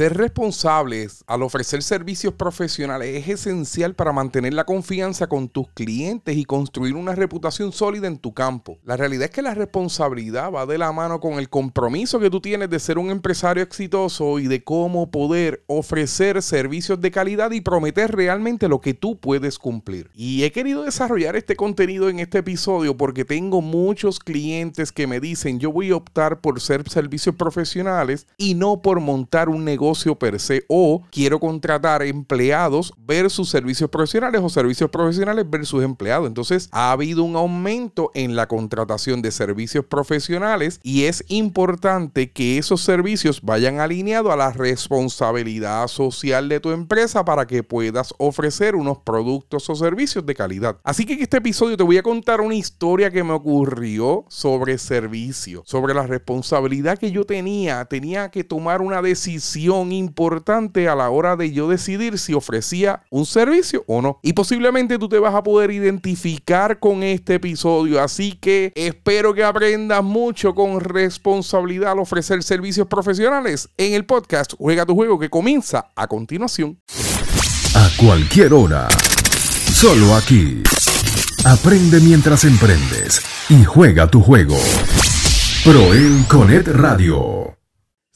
Ser responsables al ofrecer servicios profesionales es esencial para mantener la confianza con tus clientes y construir una reputación sólida en tu campo. La realidad es que la responsabilidad va de la mano con el compromiso que tú tienes de ser un empresario exitoso y de cómo poder ofrecer servicios de calidad y prometer realmente lo que tú puedes cumplir. Y he querido desarrollar este contenido en este episodio porque tengo muchos clientes que me dicen yo voy a optar por ser servicios profesionales y no por montar un negocio per se o quiero contratar empleados versus servicios profesionales o servicios profesionales versus empleados. Entonces ha habido un aumento en la contratación de servicios profesionales y es importante que esos servicios vayan alineados a la responsabilidad social de tu empresa para que puedas ofrecer unos productos o servicios de calidad. Así que en este episodio te voy a contar una historia que me ocurrió sobre servicio, sobre la responsabilidad que yo tenía. Tenía que tomar una decisión importante a la hora de yo decidir si ofrecía un servicio o no. Y posiblemente tú te vas a poder identificar con este episodio. Así que espero que aprendas mucho con responsabilidad al ofrecer servicios profesionales en el podcast Juega tu juego que comienza a continuación. A cualquier hora. Solo aquí. Aprende mientras emprendes y juega tu juego. Pro Conet Radio.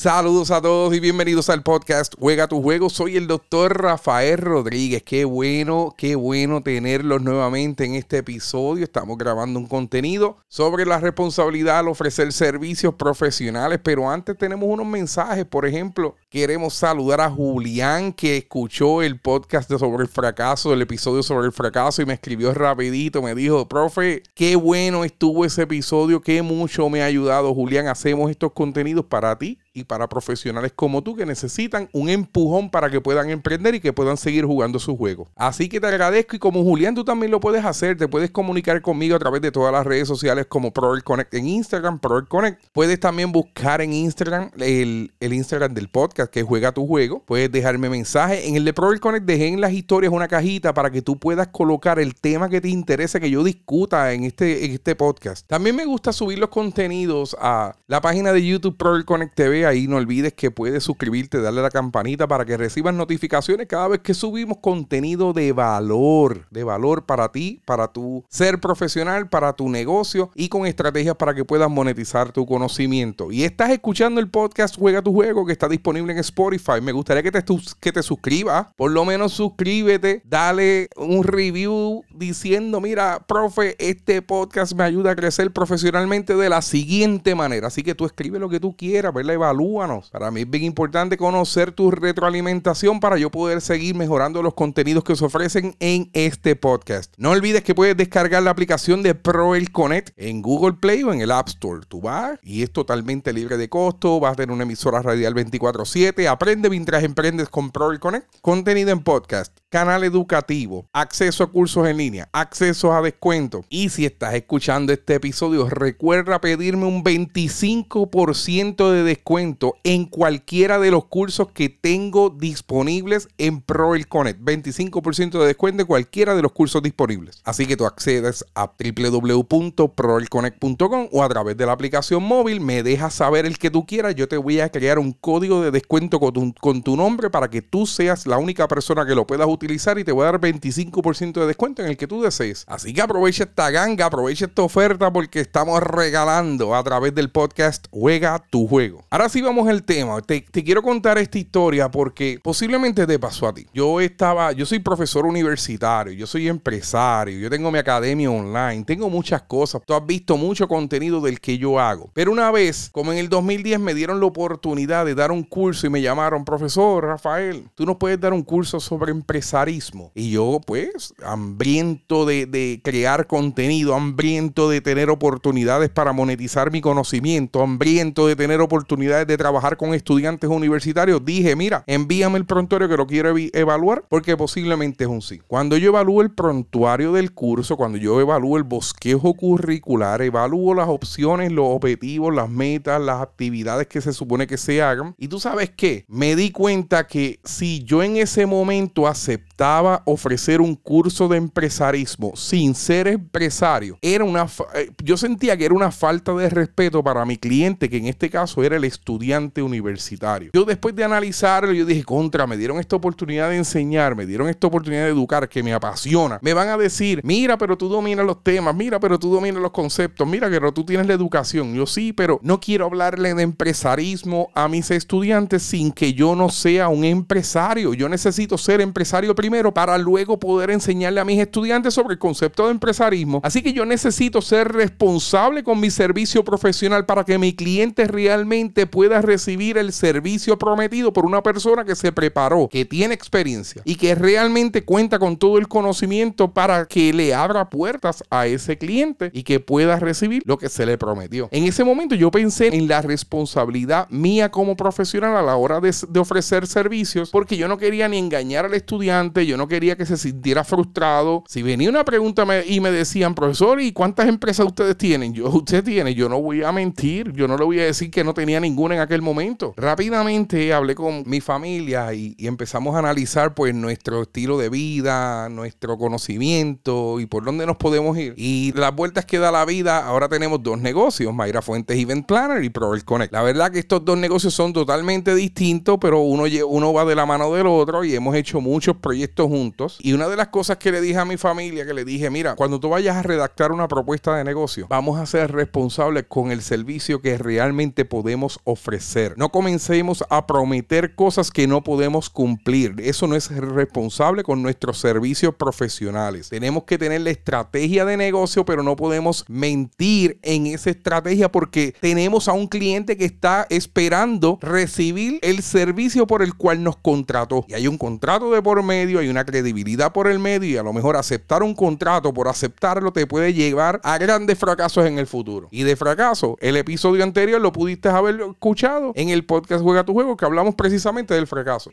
Saludos a todos y bienvenidos al podcast Juega tu juego. Soy el doctor Rafael Rodríguez. Qué bueno, qué bueno tenerlos nuevamente en este episodio. Estamos grabando un contenido sobre la responsabilidad al ofrecer servicios profesionales, pero antes tenemos unos mensajes. Por ejemplo, queremos saludar a Julián que escuchó el podcast sobre el fracaso, el episodio sobre el fracaso y me escribió rapidito. Me dijo, profe, qué bueno estuvo ese episodio, qué mucho me ha ayudado. Julián, hacemos estos contenidos para ti y para profesionales como tú que necesitan un empujón para que puedan emprender y que puedan seguir jugando su juego. Así que te agradezco y como Julián tú también lo puedes hacer, te puedes comunicar conmigo a través de todas las redes sociales como Proel Connect en Instagram, Proel Connect. Puedes también buscar en Instagram el, Instagram del podcast que juega tu juego. Puedes dejarme mensaje. En el de Proel Connect dejé en las historias una cajita para que tú puedas colocar el tema que te interese que yo discuta en este, este podcast. También me gusta subir los contenidos a la página de YouTube Proel Connect TV ahí no olvides que puedes suscribirte, darle la campanita para que recibas notificaciones cada vez que subimos contenido de valor, de valor para ti, para tu ser profesional, para tu negocio y con estrategias para que puedas monetizar tu conocimiento. Y estás escuchando el podcast Juega tu juego que está disponible en Spotify. Me gustaría que te, que te suscribas, por lo menos suscríbete, dale un review diciendo, mira, profe, este podcast me ayuda a crecer profesionalmente de la siguiente manera. Así que tú escribe lo que tú quieras, ¿verdad? Evalúanos. Para mí es bien importante conocer tu retroalimentación para yo poder seguir mejorando los contenidos que se ofrecen en este podcast. No olvides que puedes descargar la aplicación de Proel Connect en Google Play o en el App Store. Tú vas y es totalmente libre de costo. Vas a tener una emisora radial 24/7. Aprende mientras emprendes con Proel Connect. Contenido en podcast, canal educativo, acceso a cursos en línea, acceso a descuentos. Y si estás escuchando este episodio, recuerda pedirme un 25% de descuento en cualquiera de los cursos que tengo disponibles en Proel Connect. 25% de descuento en cualquiera de los cursos disponibles. Así que tú accedes a www.proelconnect.com o a través de la aplicación móvil, me dejas saber el que tú quieras. Yo te voy a crear un código de descuento con tu, con tu nombre para que tú seas la única persona que lo puedas y te voy a dar 25% de descuento en el que tú desees. Así que aprovecha esta ganga, aprovecha esta oferta porque estamos regalando a través del podcast Juega tu juego. Ahora sí vamos al tema. Te, quiero contar esta historia porque posiblemente te pasó a ti. Yo estaba, yo soy profesor universitario, yo soy empresario, yo tengo mi academia online, tengo muchas cosas. Tú has visto mucho contenido del que yo hago. Pero una vez, como en el 2010, me dieron la oportunidad de dar un curso y me llamaron, profesor Rafael, tú nos puedes dar un curso sobre empresarismo. Y yo, pues, hambriento de, de crear contenido, hambriento de tener oportunidades para monetizar mi conocimiento, hambriento de tener oportunidades de trabajar con estudiantes universitarios, dije, mira, envíame el prontuario que lo quiero evaluar porque posiblemente es un sí. Cuando yo evalúo el prontuario del curso, cuando yo evalúo el bosquejo curricular, evalúo las opciones, los objetivos, las metas, las actividades que se supone que se hagan. Y tú sabes qué, me di cuenta que si yo en ese momento acepté intentaba ofrecer un curso de empresarismo sin ser empresario, era una eh, yo sentía que era una falta de respeto para mi cliente, que en este caso era el estudiante universitario. Yo después de analizarlo, yo dije, contra, me dieron esta oportunidad de enseñar, me dieron esta oportunidad de educar, que me apasiona. Me van a decir, mira, pero tú dominas los temas, mira, pero tú dominas los conceptos, mira, pero tú tienes la educación. Yo sí, pero no quiero hablarle de empresarismo a mis estudiantes sin que yo no sea un empresario. Yo necesito ser empresario primero para luego poder enseñarle a mis estudiantes sobre el concepto de empresarismo. Así que yo necesito ser responsable con mi servicio profesional para que mi cliente realmente pueda recibir el servicio prometido por una persona que se preparó, que tiene experiencia y que realmente cuenta con todo el conocimiento para que le abra puertas a ese cliente y que pueda recibir lo que se le prometió. En ese momento yo pensé en la responsabilidad mía como profesional a la hora de, de ofrecer servicios porque yo no quería ni engañar al estudiante, yo no quería que se sintiera frustrado. Si venía una pregunta y me decían, profesor, ¿y cuántas empresas ustedes tienen? Yo, usted tiene, yo no voy a mentir, yo no le voy a decir que no tenía ninguna en aquel momento. Rápidamente hablé con mi familia y, empezamos a analizar pues nuestro estilo de vida, nuestro conocimiento y por dónde nos podemos ir. Y las vueltas que da la vida, ahora tenemos dos negocios, Mayra Fuentes Event Planner y Prover Connect. La verdad que estos dos negocios son totalmente distintos, pero uno, uno va de la mano del otro y hemos hecho muchos proyectos juntos. Y una de las cosas que le dije a mi familia, que le dije, mira, cuando tú vayas a redactar una propuesta de negocio, vamos a ser responsables con el servicio que realmente podemos ofrecer. No comencemos a prometer cosas que no podemos cumplir. Eso no es responsable con nuestros servicios profesionales. Tenemos que tener la estrategia de negocio, pero no podemos mentir en esa estrategia porque tenemos a un cliente que está esperando recibir el servicio por el cual nos contrató. Y hay un contrato de por medio, hay una credibilidad por el medio y a lo mejor aceptar un contrato por aceptarlo te puede llevar a grandes fracasos en el futuro. Y de fracaso, el episodio anterior lo pudiste haber escuchado en el podcast Juega tu Juego que hablamos precisamente del fracaso.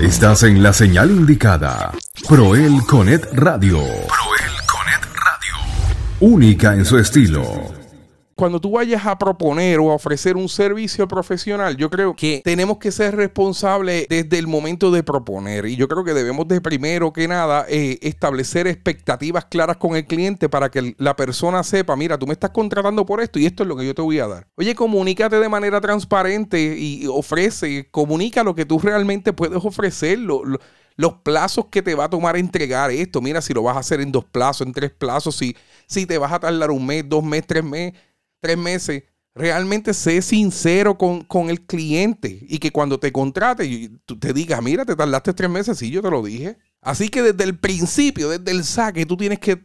Estás en la señal indicada. Proel Conet Radio. Proel Conet Radio. Única en su estilo cuando tú vayas a proponer o a ofrecer un servicio profesional, yo creo que tenemos que ser responsables desde el momento de proponer. Y yo creo que debemos de primero que nada eh, establecer expectativas claras con el cliente para que la persona sepa, mira, tú me estás contratando por esto y esto es lo que yo te voy a dar. Oye, comunícate de manera transparente y ofrece, comunica lo que tú realmente puedes ofrecer. los plazos que te va a tomar entregar esto. Mira, si lo vas a hacer en dos plazos, en tres plazos, si, si te vas a tardar un mes, dos meses, tres meses tres meses, realmente sé sincero con, el cliente y que cuando te contrate, tú te digas, mira, te tardaste tres meses, sí, yo te lo dije. Así que desde el principio, desde el saque, tú tienes que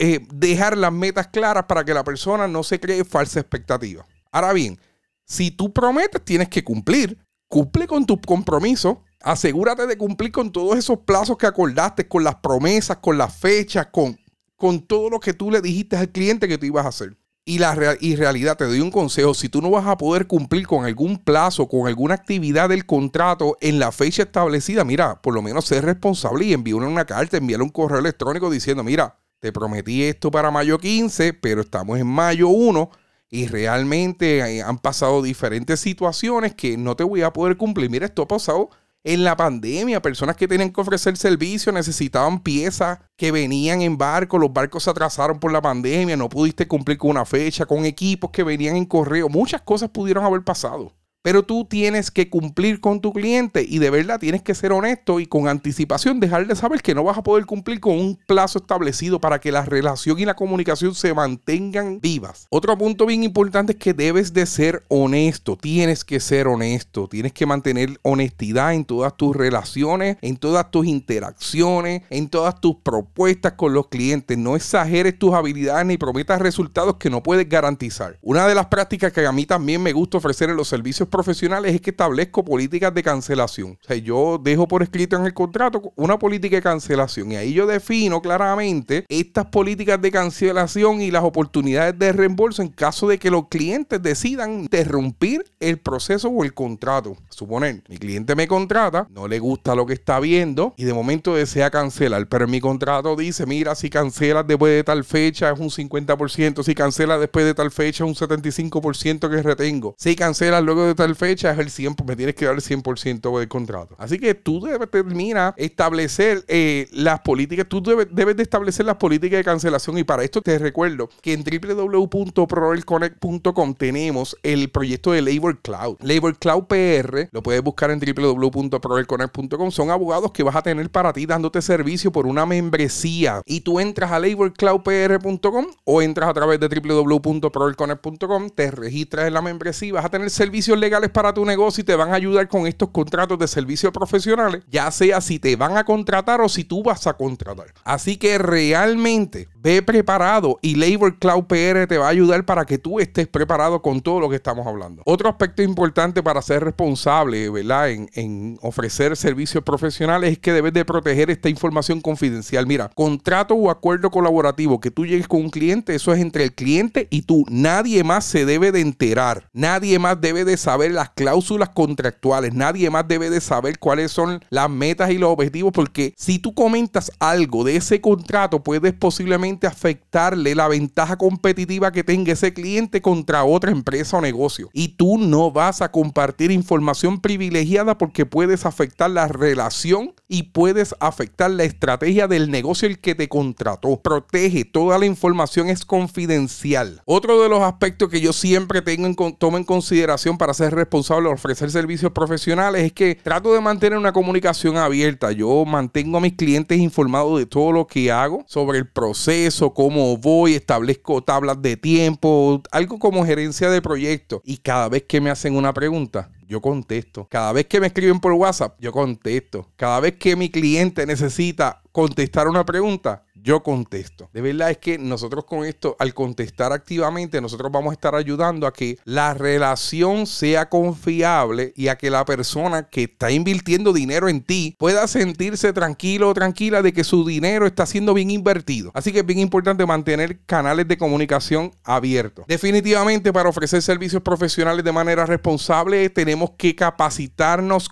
eh, dejar las metas claras para que la persona no se cree falsa expectativa. Ahora bien, si tú prometes, tienes que cumplir. Cumple con tu compromiso. Asegúrate de cumplir con todos esos plazos que acordaste, con las promesas, con las fechas, con, con todo lo que tú le dijiste al cliente que tú ibas a hacer. Y la y realidad, te doy un consejo, si tú no vas a poder cumplir con algún plazo, con alguna actividad del contrato en la fecha establecida, mira, por lo menos ser responsable y envíale una carta, envíale un correo electrónico diciendo, mira, te prometí esto para mayo 15, pero estamos en mayo 1 y realmente eh, han pasado diferentes situaciones que no te voy a poder cumplir. Mira, esto ha pasado en la pandemia, personas que tenían que ofrecer servicio necesitaban piezas que venían en barco, los barcos se atrasaron por la pandemia, no pudiste cumplir con una fecha, con equipos que venían en correo, muchas cosas pudieron haber pasado. Pero tú tienes que cumplir con tu cliente y de verdad tienes que ser honesto y con anticipación dejar de saber que no vas a poder cumplir con un plazo establecido para que la relación y la comunicación se mantengan vivas. Otro punto bien importante es que debes de ser honesto, tienes que ser honesto, tienes que mantener honestidad en todas tus relaciones, en todas tus interacciones, en todas tus propuestas con los clientes. No exageres tus habilidades ni prometas resultados que no puedes garantizar. Una de las prácticas que a mí también me gusta ofrecer en los servicios profesionales es que establezco políticas de cancelación. O sea, yo dejo por escrito en el contrato una política de cancelación y ahí yo defino claramente estas políticas de cancelación y las oportunidades de reembolso en caso de que los clientes decidan interrumpir el proceso o el contrato. Suponer, mi cliente me contrata, no le gusta lo que está viendo y de momento desea cancelar, pero mi contrato dice, mira, si cancelas después de tal fecha es un 50%, si cancelas después de tal fecha es un 75% que retengo, si cancelas luego de tal tal fecha es el 100%, me tienes que dar el 100% del contrato. Así que tú debes terminar establecer eh, las políticas, tú debes, de establecer las políticas de cancelación y para esto te recuerdo que en www.proelconnect.com tenemos el proyecto de Labor Cloud. Labor Cloud PR, lo puedes buscar en www.proelconnect.com, son abogados que vas a tener para ti dándote servicio por una membresía y tú entras a laborcloudpr.com o entras a través de www.proelconnect.com, te registras en la membresía, vas a tener servicios legales para tu negocio y te van a ayudar con estos contratos de servicios profesionales, ya sea si te van a contratar o si tú vas a contratar. Así que realmente ve preparado y Labor Cloud PR te va a ayudar para que tú estés preparado con todo lo que estamos hablando. Otro aspecto importante para ser responsable, ¿verdad? En, en ofrecer servicios profesionales es que debes de proteger esta información confidencial. Mira, contrato o acuerdo colaborativo que tú llegues con un cliente, eso es entre el cliente y tú. Nadie más se debe de enterar. Nadie más debe de saber las cláusulas contractuales. Nadie más debe de saber cuáles son las metas y los objetivos porque si tú comentas algo de ese contrato puedes posiblemente afectarle la ventaja competitiva que tenga ese cliente contra otra empresa o negocio. Y tú no vas a compartir información privilegiada porque puedes afectar la relación y puedes afectar la estrategia del negocio el que te contrató. Protege, toda la información es confidencial. Otro de los aspectos que yo siempre tengo en, tomo en consideración para ser responsable de ofrecer servicios profesionales es que trato de mantener una comunicación abierta. Yo mantengo a mis clientes informados de todo lo que hago, sobre el proceso, cómo voy, establezco tablas de tiempo, algo como gerencia de proyecto. Y cada vez que me hacen una pregunta, yo contesto. Cada vez que me escriben por WhatsApp, yo contesto. Cada vez que mi cliente necesita contestar una pregunta, yo contesto. De verdad es que nosotros con esto, al contestar activamente, nosotros vamos a estar ayudando a que la relación sea confiable y a que la persona que está invirtiendo dinero en ti pueda sentirse tranquilo o tranquila de que su dinero está siendo bien invertido. Así que es bien importante mantener canales de comunicación abiertos. Definitivamente para ofrecer servicios profesionales de manera responsable tenemos que capacitarnos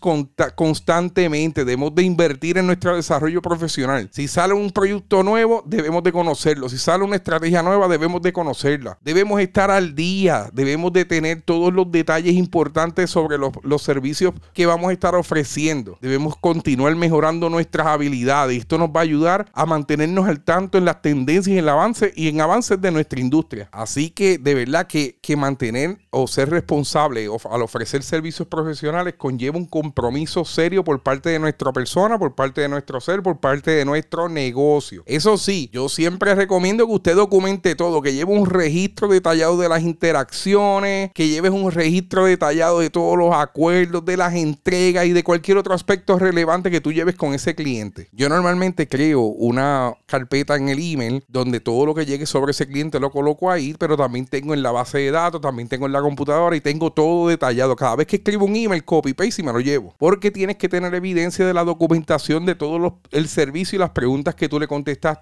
constantemente, debemos de invertir en nuestro desarrollo profesional. Si sale un proyecto nuevo, debemos de conocerlo. Si sale una estrategia nueva, debemos de conocerla. Debemos estar al día, debemos de tener todos los detalles importantes sobre los, los servicios que vamos a estar ofreciendo. Debemos continuar mejorando nuestras habilidades. Esto nos va a ayudar a mantenernos al tanto en las tendencias, en el avance y en avances de nuestra industria. Así que de verdad que, que mantener o ser responsable al ofrecer servicios profesionales conlleva un compromiso serio por parte de nuestra persona, por parte de nuestro ser, por parte de nuestro negocio. Eso sí, yo siempre recomiendo que usted documente todo, que lleve un registro detallado de las interacciones, que lleves un registro detallado de todos los acuerdos, de las entregas y de cualquier otro aspecto relevante que tú lleves con ese cliente. Yo normalmente creo una carpeta en el email donde todo lo que llegue sobre ese cliente lo coloco ahí, pero también tengo en la base de datos, también tengo en la computadora y tengo todo detallado. Cada vez que escribo un email, copy paste y me lo llevo. Porque tienes que tener evidencia de la documentación de todo los, el servicio y las preguntas que tú le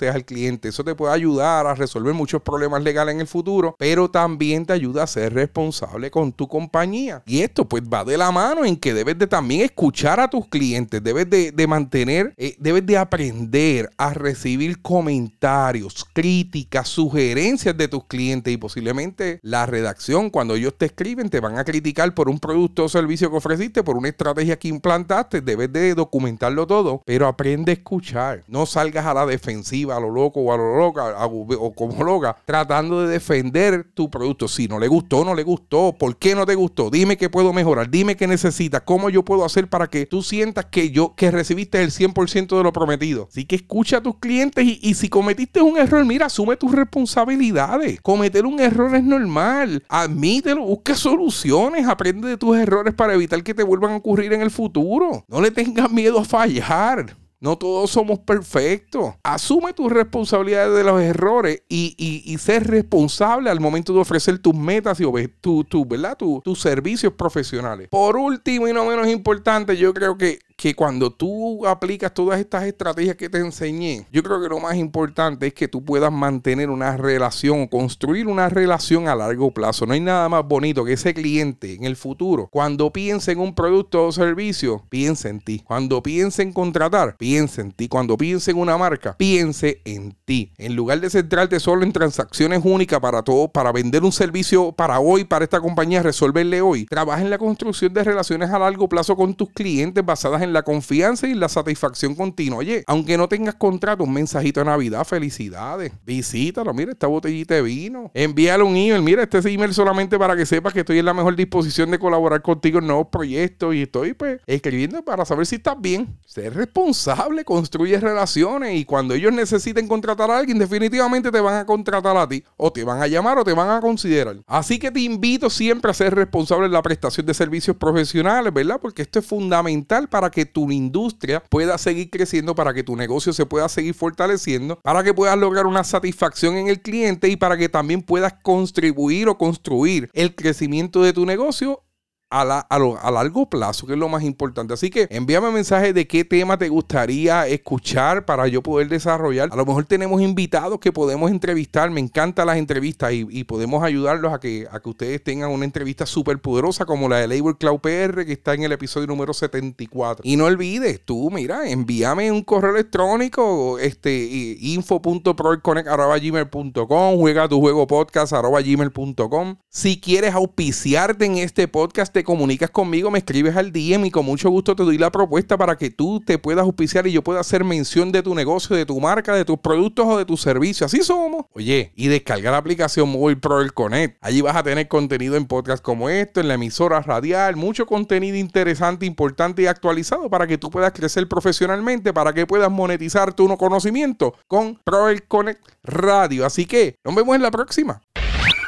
al cliente. Eso te puede ayudar a resolver muchos problemas legales en el futuro, pero también te ayuda a ser responsable con tu compañía. Y esto pues va de la mano en que debes de también escuchar a tus clientes, debes de, mantener, eh, debes de aprender a recibir comentarios, críticas, sugerencias de tus clientes y posiblemente la redacción cuando ellos te escriben te van a criticar por un producto o servicio que ofreciste, por una estrategia que implantaste, debes de documentarlo todo, pero aprende a escuchar, no salgas a la defensiva a lo loco o a lo loca o como loca, tratando de defender tu producto. Si no le gustó, no le gustó. ¿Por qué no te gustó? Dime qué puedo mejorar. Dime qué necesitas. ¿Cómo yo puedo hacer para que tú sientas que yo, que recibiste el 100% de lo prometido? Así que escucha a tus clientes y, y si cometiste un error, mira, asume tus responsabilidades. Cometer un error es normal. Admítelo, busca soluciones, aprende de tus errores para evitar que te vuelvan a ocurrir en el futuro. No le tengas miedo a fallar. No todos somos perfectos. Asume tus responsabilidades de los errores y, y, ser responsable al momento de ofrecer tus metas y tu, tu, ¿verdad? tus servicios profesionales. Por último y no menos importante, yo creo que que cuando tú aplicas todas estas estrategias que te enseñé, yo creo que lo más importante es que tú puedas mantener una relación o construir una relación a largo plazo. No hay nada más bonito que ese cliente en el futuro, cuando piense en un producto o servicio, piense en ti. Cuando piense en contratar, piense en ti. Cuando piense en una marca, piense en ti. En lugar de centrarte solo en transacciones únicas para todo, para vender un servicio para hoy, para esta compañía, resolverle hoy, trabaja en la construcción de relaciones a largo plazo con tus clientes basadas en la confianza y la satisfacción continua. Oye, aunque no tengas contrato, un mensajito de Navidad, felicidades. Visítalo, mira esta botellita de vino. Envíale un email, mira este email solamente para que sepas que estoy en la mejor disposición de colaborar contigo en nuevos proyectos y estoy pues escribiendo para saber si estás bien. Ser responsable, construye relaciones y cuando ellos necesiten contratar a alguien, definitivamente te van a contratar a ti o te van a llamar o te van a considerar. Así que te invito siempre a ser responsable en la prestación de servicios profesionales, ¿verdad? Porque esto es fundamental para que tu industria pueda seguir creciendo, para que tu negocio se pueda seguir fortaleciendo, para que puedas lograr una satisfacción en el cliente y para que también puedas contribuir o construir el crecimiento de tu negocio a, largo plazo, que es lo más importante. Así que envíame mensaje de qué tema te gustaría escuchar para yo poder desarrollar. A lo mejor tenemos invitados que podemos entrevistar. Me encantan las entrevistas y, podemos ayudarlos a que, a que ustedes tengan una entrevista súper poderosa como la de Labor Cloud PR que está en el episodio número 74. Y no olvides, tú, mira, envíame un correo electrónico, este, info.proelconnect.gmail.com, juega tu juego podcast gmail.com. Si quieres auspiciarte en este podcast, comunicas conmigo, me escribes al DM y con mucho gusto te doy la propuesta para que tú te puedas auspiciar y yo pueda hacer mención de tu negocio, de tu marca, de tus productos o de tus servicios. Así somos. Oye, y descarga la aplicación Mobile Pro el Connect. Allí vas a tener contenido en podcast como esto, en la emisora radial, mucho contenido interesante, importante y actualizado para que tú puedas crecer profesionalmente, para que puedas monetizar tu conocimiento con Pro el Connect Radio. Así que nos vemos en la próxima.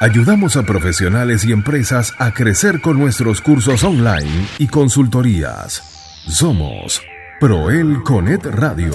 Ayudamos a profesionales y empresas a crecer con nuestros cursos online y consultorías. Somos Proel Conet Radio.